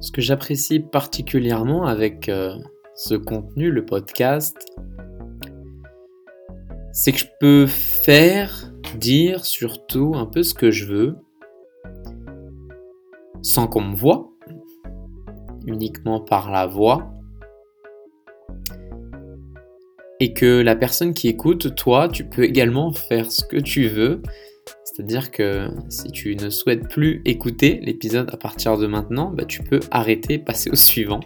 Ce que j'apprécie particulièrement avec euh, ce contenu, le podcast, c'est que je peux faire, dire surtout un peu ce que je veux, sans qu'on me voie, uniquement par la voix, et que la personne qui écoute, toi, tu peux également faire ce que tu veux. C'est-à-dire que si tu ne souhaites plus écouter l'épisode à partir de maintenant, bah, tu peux arrêter passer au suivant.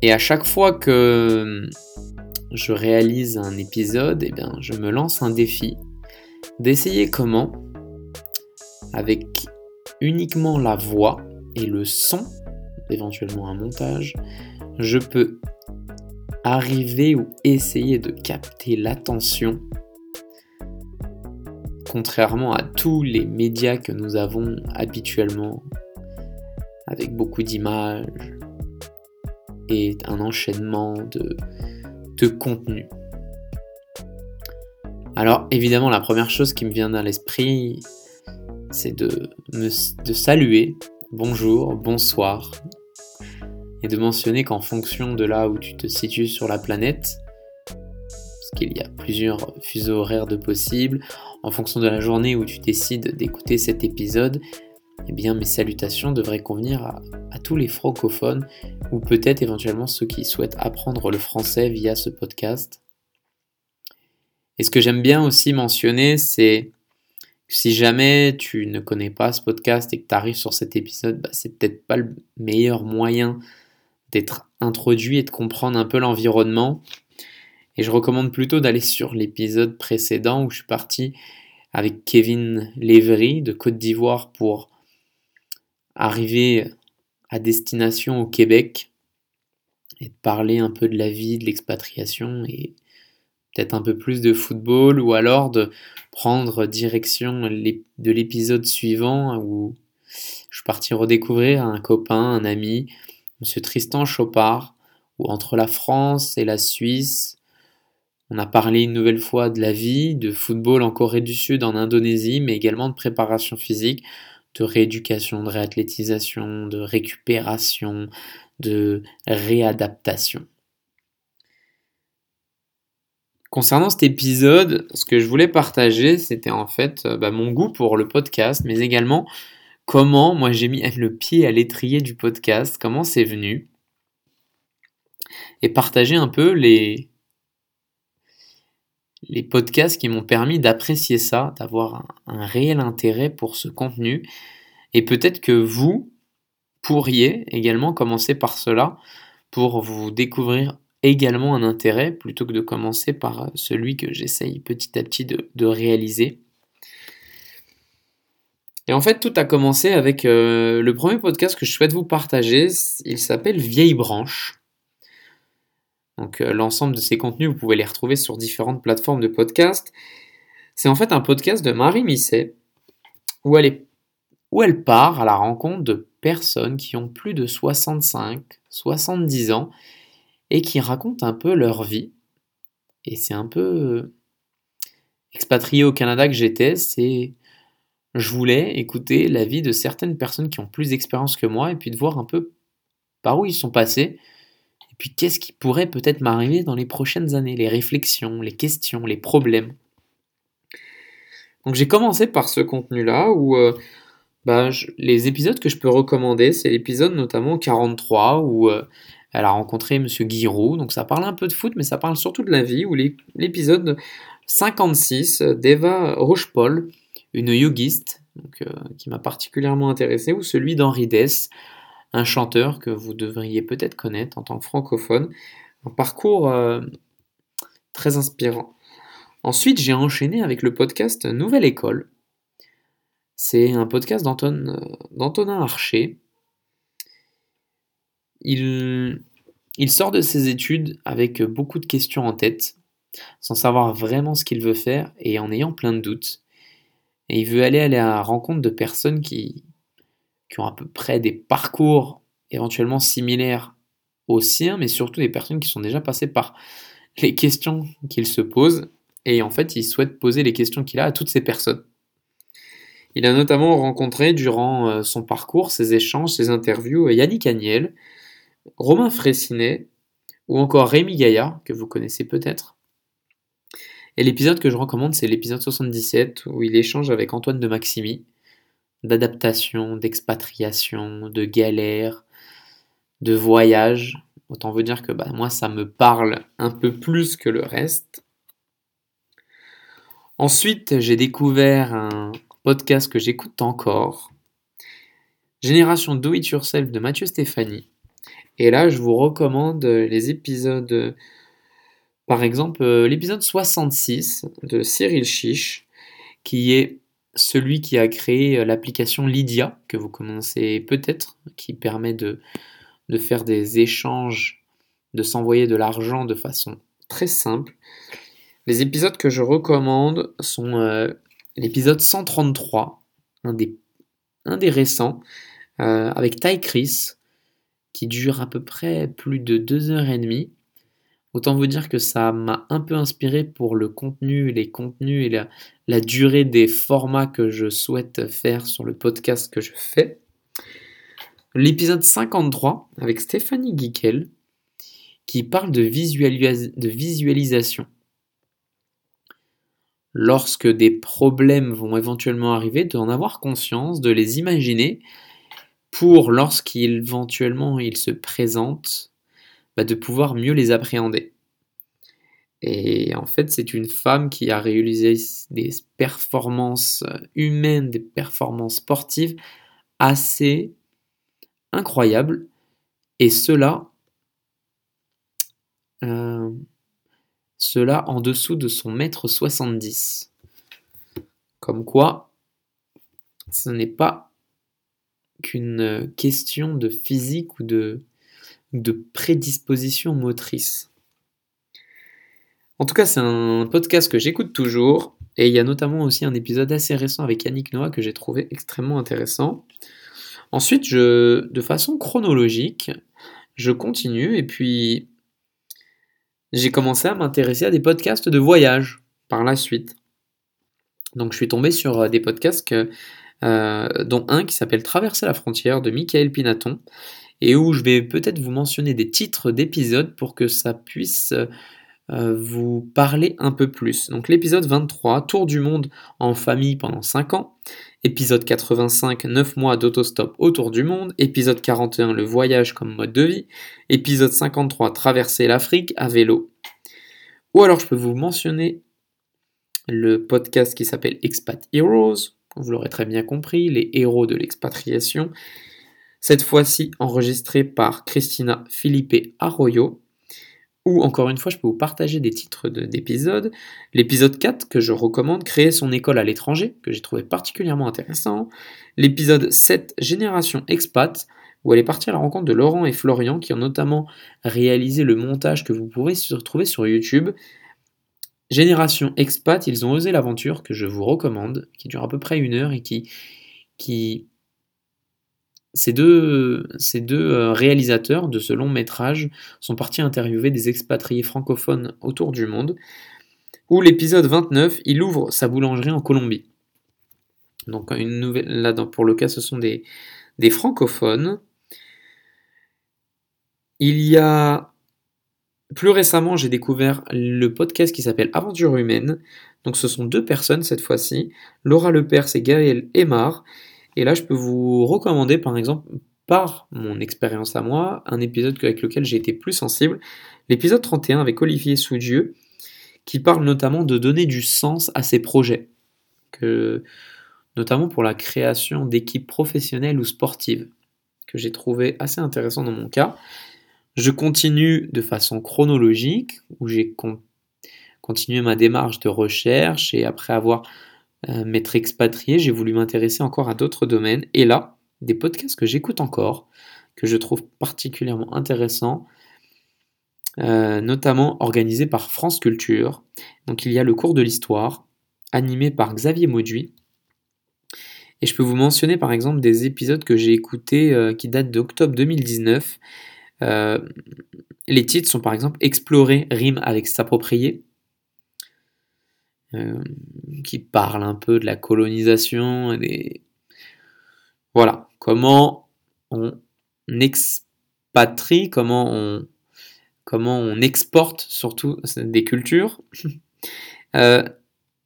Et à chaque fois que je réalise un épisode, eh bien, je me lance un défi d'essayer comment, avec uniquement la voix et le son, éventuellement un montage, je peux arriver ou essayer de capter l'attention, contrairement à tous les médias que nous avons habituellement, avec beaucoup d'images et un enchaînement de, de contenu. Alors évidemment, la première chose qui me vient à l'esprit, c'est de, de saluer, bonjour, bonsoir, et de mentionner qu'en fonction de là où tu te situes sur la planète, parce qu'il y a plusieurs fuseaux horaires de possibles, en fonction de la journée où tu décides d'écouter cet épisode, eh bien mes salutations devraient convenir à, tous les francophones ou peut-être éventuellement ceux qui souhaitent apprendre le français via ce podcast. Et ce que j'aime bien aussi mentionner, c'est si jamais tu ne connais pas ce podcast et que tu arrives sur cet épisode, bah, c'est peut-être pas le meilleur moyen d'être introduit et de comprendre un peu l'environnement. Et je recommande plutôt d'aller sur l'épisode précédent où je suis parti avec Kevin Lévry de Côte d'Ivoire pour arriver à destination au Québec et de parler un peu de la vie, de l'expatriation et peut-être un peu plus de football ou alors de prendre direction de l'épisode suivant où je suis parti redécouvrir un copain, un ami, Monsieur Tristan Chopard, où entre la France et la Suisse, on a parlé une nouvelle fois de la vie, de football en Corée du Sud, en Indonésie, mais également de préparation physique, de rééducation, de réathlétisation, de récupération, de réadaptation. Concernant cet épisode, ce que je voulais partager, c'était en fait euh, bah, mon goût pour le podcast, mais également comment moi j'ai mis le pied à l'étrier du podcast, comment c'est venu, et partager un peu les, podcasts qui m'ont permis d'apprécier ça, d'avoir un, réel intérêt pour ce contenu, et peut-être que vous pourriez également commencer par cela pour vous découvrir également un intérêt plutôt que de commencer par celui que j'essaye petit à petit de réaliser. Et en fait, tout a commencé avec euh, le premier podcast que je souhaite vous partager. Il s'appelle Vieille Branche. Donc, euh, l'ensemble de ces contenus, vous pouvez les retrouver sur différentes plateformes de podcast. C'est en fait un podcast de Marie Misset où elle, part à la rencontre de personnes qui ont plus de 65, 70 ans et qui racontent un peu leur vie. Et c'est un peu euh, expatrié au Canada que j'étais. C'est je voulais écouter la vie de certaines personnes qui ont plus d'expérience que moi et puis de voir un peu par où ils sont passés et puis qu'est-ce qui pourrait peut-être m'arriver dans les prochaines années, les réflexions, les questions, les problèmes. Donc j'ai commencé par ce contenu-là où euh, bah, les épisodes que je peux recommander, c'est l'épisode notamment 43 où euh, elle a rencontré M. Guiraud, donc ça parle un peu de foot mais ça parle surtout de la vie, ou l'épisode 56 d'Eva Rochepol une yogiste euh, qui m'a particulièrement intéressé, ou celui d'Henri Dess, un chanteur que vous devriez peut-être connaître en tant que francophone. Un parcours euh, très inspirant. Ensuite, j'ai enchaîné avec le podcast Nouvelle École. C'est un podcast euh, d'Antonin Archer. Il, il sort de ses études avec beaucoup de questions en tête, sans savoir vraiment ce qu'il veut faire et en ayant plein de doutes. Et il veut aller à la rencontre de personnes qui, ont à peu près des parcours éventuellement similaires aux siens, mais surtout des personnes qui sont déjà passées par les questions qu'il se pose. Et en fait, il souhaite poser les questions qu'il a à toutes ces personnes. Il a notamment rencontré durant euh, son parcours, ses échanges, ses interviews, Yannick Agnel, Romain Fressinet ou encore Rémi Gaillard, que vous connaissez peut-être. Et l'épisode que je recommande, c'est l'épisode 77 où il échange avec Antoine de Maximi d'adaptation, d'expatriation, de galère, de voyage. Autant vous dire que bah, moi, ça me parle un peu plus que le reste. Ensuite, j'ai découvert un podcast que j'écoute encore, Génération Do It Yourself de Mathieu Stéphanie. Et là, je vous recommande les épisodes, par exemple, l'épisode 66 de Cyril Chiche, qui est celui qui a créé l'application Lydia, que vous connaissez peut-être, qui permet de, faire des échanges, de s'envoyer de l'argent de façon très simple. Les épisodes que je recommande sont euh, l'épisode 133, un des, récents, euh, avec Ty Chris, qui dure à peu près plus de deux heures et demie. Autant vous dire que ça m'a un peu inspiré pour le contenu, les contenus et la, durée des formats que je souhaite faire sur le podcast que je fais l'épisode 53 avec Stéphanie Guiquel qui parle de, de visualisation. Lorsque des problèmes vont éventuellement arriver, d'en avoir conscience, de les imaginer pour lorsqu'éventuellement ils se présentent, bah, de pouvoir mieux les appréhender. Et en fait, c'est une femme qui a réalisé des performances humaines, des performances sportives assez incroyable. Et cela, euh, cela en dessous de son mètre 70. Comme quoi, ce n'est pas qu'une question de physique ou de, de prédisposition motrice. En tout cas, c'est un podcast que j'écoute toujours. Et il y a notamment aussi un épisode assez récent avec Yannick Noah que j'ai trouvé extrêmement intéressant. Ensuite, de façon chronologique, je continue et puis j'ai commencé à m'intéresser à des podcasts de voyage par la suite. Donc je suis tombé sur euh, des podcasts euh, dont un qui s'appelle Traverser la frontière de Michael Pinaton et où je vais peut-être vous mentionner des titres d'épisodes pour que ça puisse euh, vous parler un peu plus. Donc l'épisode 23, Tour du monde en famille pendant 5 ans. Épisode 85, 9 mois d'autostop autour du monde. Épisode 41, le voyage comme mode de vie. Épisode 53, traverser l'Afrique à vélo. Ou alors je peux vous mentionner le podcast qui s'appelle Expat Heroes. Vous l'aurez très bien compris, les héros de l'expatriation. Cette fois-ci enregistré par Christina Felipe Arroyo ou encore une fois, je peux vous partager des titres d'épisodes. L'épisode 4 que je recommande, Créer son école à l'étranger, que j'ai trouvé particulièrement intéressant. L'épisode 7, Génération Expat, où elle est partie à la rencontre de Laurent et Florian, qui ont notamment réalisé le montage que vous pourrez retrouver sur YouTube. Génération Expat, ils ont osé l'aventure, que je vous recommande, qui dure à peu près une heure et qui, qui ces deux, euh, réalisateurs de ce long métrage sont partis interviewer des expatriés francophones autour du monde, où l'épisode 29, il ouvre sa boulangerie en Colombie. Donc une nouvelle, là pour le cas ce sont des, des francophones. Il y a plus récemment, j'ai découvert le podcast qui s'appelle Aventure humaine. Donc ce sont deux personnes cette fois-ci, Laura Lepers et Gaël Aymar, et là, je peux vous recommander, par exemple, par mon expérience à moi, un épisode avec lequel j'ai été plus sensible, l'épisode 31 avec Olivier Soudieu, qui parle notamment de donner du sens à ses projets, notamment pour la création d'équipes professionnelles ou sportives, que j'ai trouvé assez intéressant dans mon cas. Je continue de façon chronologique, où j'ai continué ma démarche de recherche et après avoir euh, m'être expatrié, j'ai voulu m'intéresser encore à d'autres domaines. Et là, des podcasts que j'écoute encore, que je trouve particulièrement intéressants, euh, notamment organisés par France Culture. Donc il y a le cours de l'histoire, animé par Xavier Mauduit. Et je peux vous mentionner par exemple des épisodes que j'ai écoutés euh, qui datent d'octobre 2019. les titres sont par exemple Explorer rime avec s'approprier, euh, qui parle un peu de la colonisation et Voilà, comment on expatrie, comment on, comment on exporte surtout des cultures. Euh,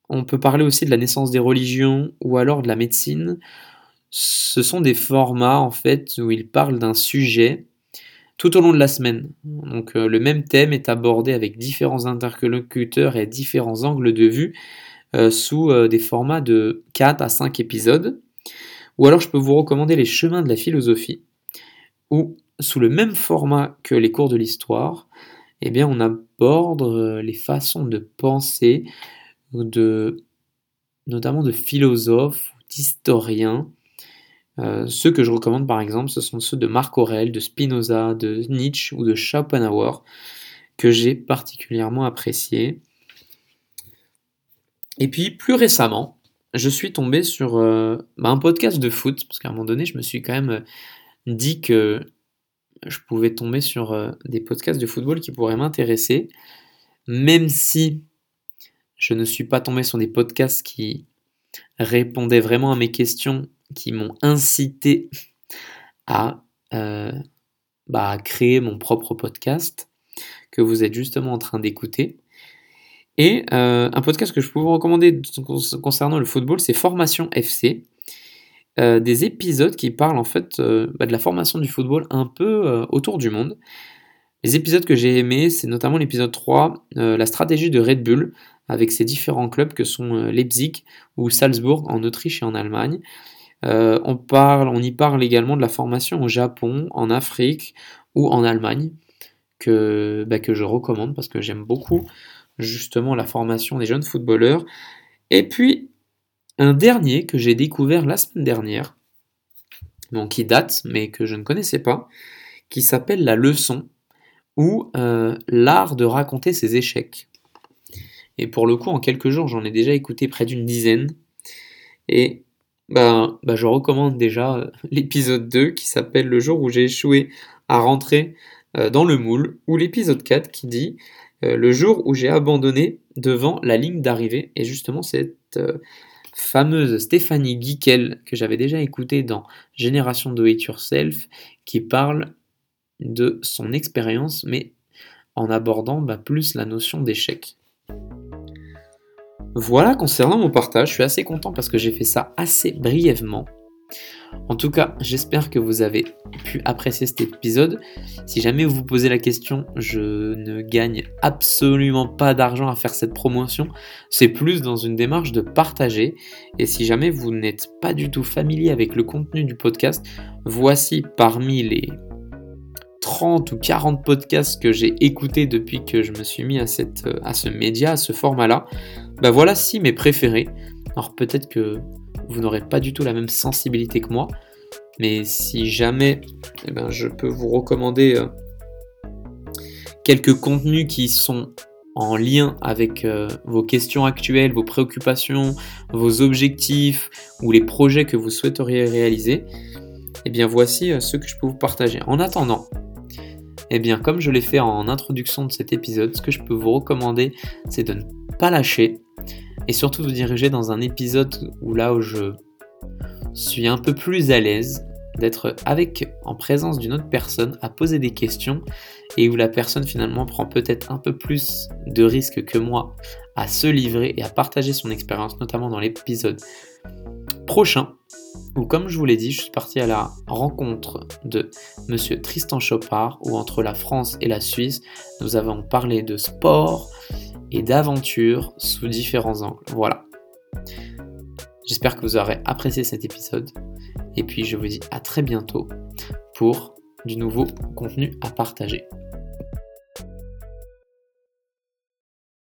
on peut parler aussi de la naissance des religions ou alors de la médecine. Ce sont des formats en fait où il parle d'un sujet tout au long de la semaine. Donc euh, le même thème est abordé avec différents interlocuteurs et différents angles de vue euh, sous euh, des formats de 4 à 5 épisodes. Ou alors je peux vous recommander les chemins de la philosophie, où sous le même format que les cours de l'histoire, eh bien on aborde les façons de penser, de, notamment de philosophes, d'historiens, euh, ceux que je recommande par exemple, ce sont ceux de Marc Aurel, de Spinoza, de Nietzsche ou de Schopenhauer, que j'ai particulièrement apprécié. Et puis plus récemment, je suis tombé sur euh, bah, un podcast de foot, parce qu'à un moment donné, je me suis quand même euh, dit que je pouvais tomber sur des podcasts de football qui pourraient m'intéresser, même si je ne suis pas tombé sur des podcasts qui répondaient vraiment à mes questions qui m'ont incité euh, bah, à, créer mon propre podcast que vous êtes justement en train d'écouter. Et euh, un podcast que je peux vous recommander concernant le football, c'est Formation FC. Euh, des épisodes qui parlent en fait bah, de la formation du football un peu autour du monde. Les épisodes que j'ai aimés, c'est notamment l'épisode 3, la stratégie de Red Bull, avec ses différents clubs que sont Leipzig ou Salzbourg en Autriche et en Allemagne. Euh, on, y parle également de la formation au Japon, en Afrique ou en Allemagne, que, bah, que je recommande parce que j'aime beaucoup justement la formation des jeunes footballeurs. Et puis, un dernier que j'ai découvert la semaine dernière, bon, qui date, mais que je ne connaissais pas, qui s'appelle La leçon, ou euh, l'art de raconter ses échecs. Et pour le coup, en quelques jours, j'en ai déjà écouté près d'une dizaine. Et bah, bah, je recommande déjà euh, l'épisode 2 qui s'appelle Le jour où j'ai échoué à rentrer euh, dans le moule, ou l'épisode 4 qui dit euh, Le jour où j'ai abandonné devant la ligne d'arrivée. Et justement, cette fameuse Stéphanie Guiquel que j'avais déjà écoutée dans Génération Do It Yourself qui parle de son expérience, mais en abordant bah, plus la notion d'échec. Voilà concernant mon partage, je suis assez content parce que j'ai fait ça assez brièvement. En tout cas, j'espère que vous avez pu apprécier cet épisode. Si jamais vous vous posez la question, je ne gagne absolument pas d'argent à faire cette promotion. C'est plus dans une démarche de partager. Et si jamais vous n'êtes pas du tout familier avec le contenu du podcast, voici parmi les 30 ou 40 podcasts que j'ai écoutés depuis que je me suis mis à, cette, à ce média, à ce format-là. Bah voilà si mes préférés. Alors peut-être que vous n'aurez pas du tout la même sensibilité que moi, mais si jamais eh ben, je peux vous recommander euh, quelques contenus qui sont en lien avec euh, vos questions actuelles, vos préoccupations, vos objectifs ou les projets que vous souhaiteriez réaliser, eh bien voici euh, ce que je peux vous partager. En attendant, eh bien comme je l'ai fait en introduction de cet épisode, ce que je peux vous recommander, c'est de ne pas lâcher, et surtout vous diriger dans un épisode où là où je suis un peu plus à l'aise d'être avec en présence d'une autre personne à poser des questions et où la personne finalement prend peut-être un peu plus de risques que moi à se livrer et à partager son expérience notamment dans l'épisode prochain où comme je vous l'ai dit je suis parti à la rencontre de monsieur Tristan Chopard où entre la France et la Suisse nous avons parlé de sport et d'aventure sous différents angles. Voilà. J'espère que vous aurez apprécié cet épisode. Et puis je vous dis à très bientôt pour du nouveau contenu à partager.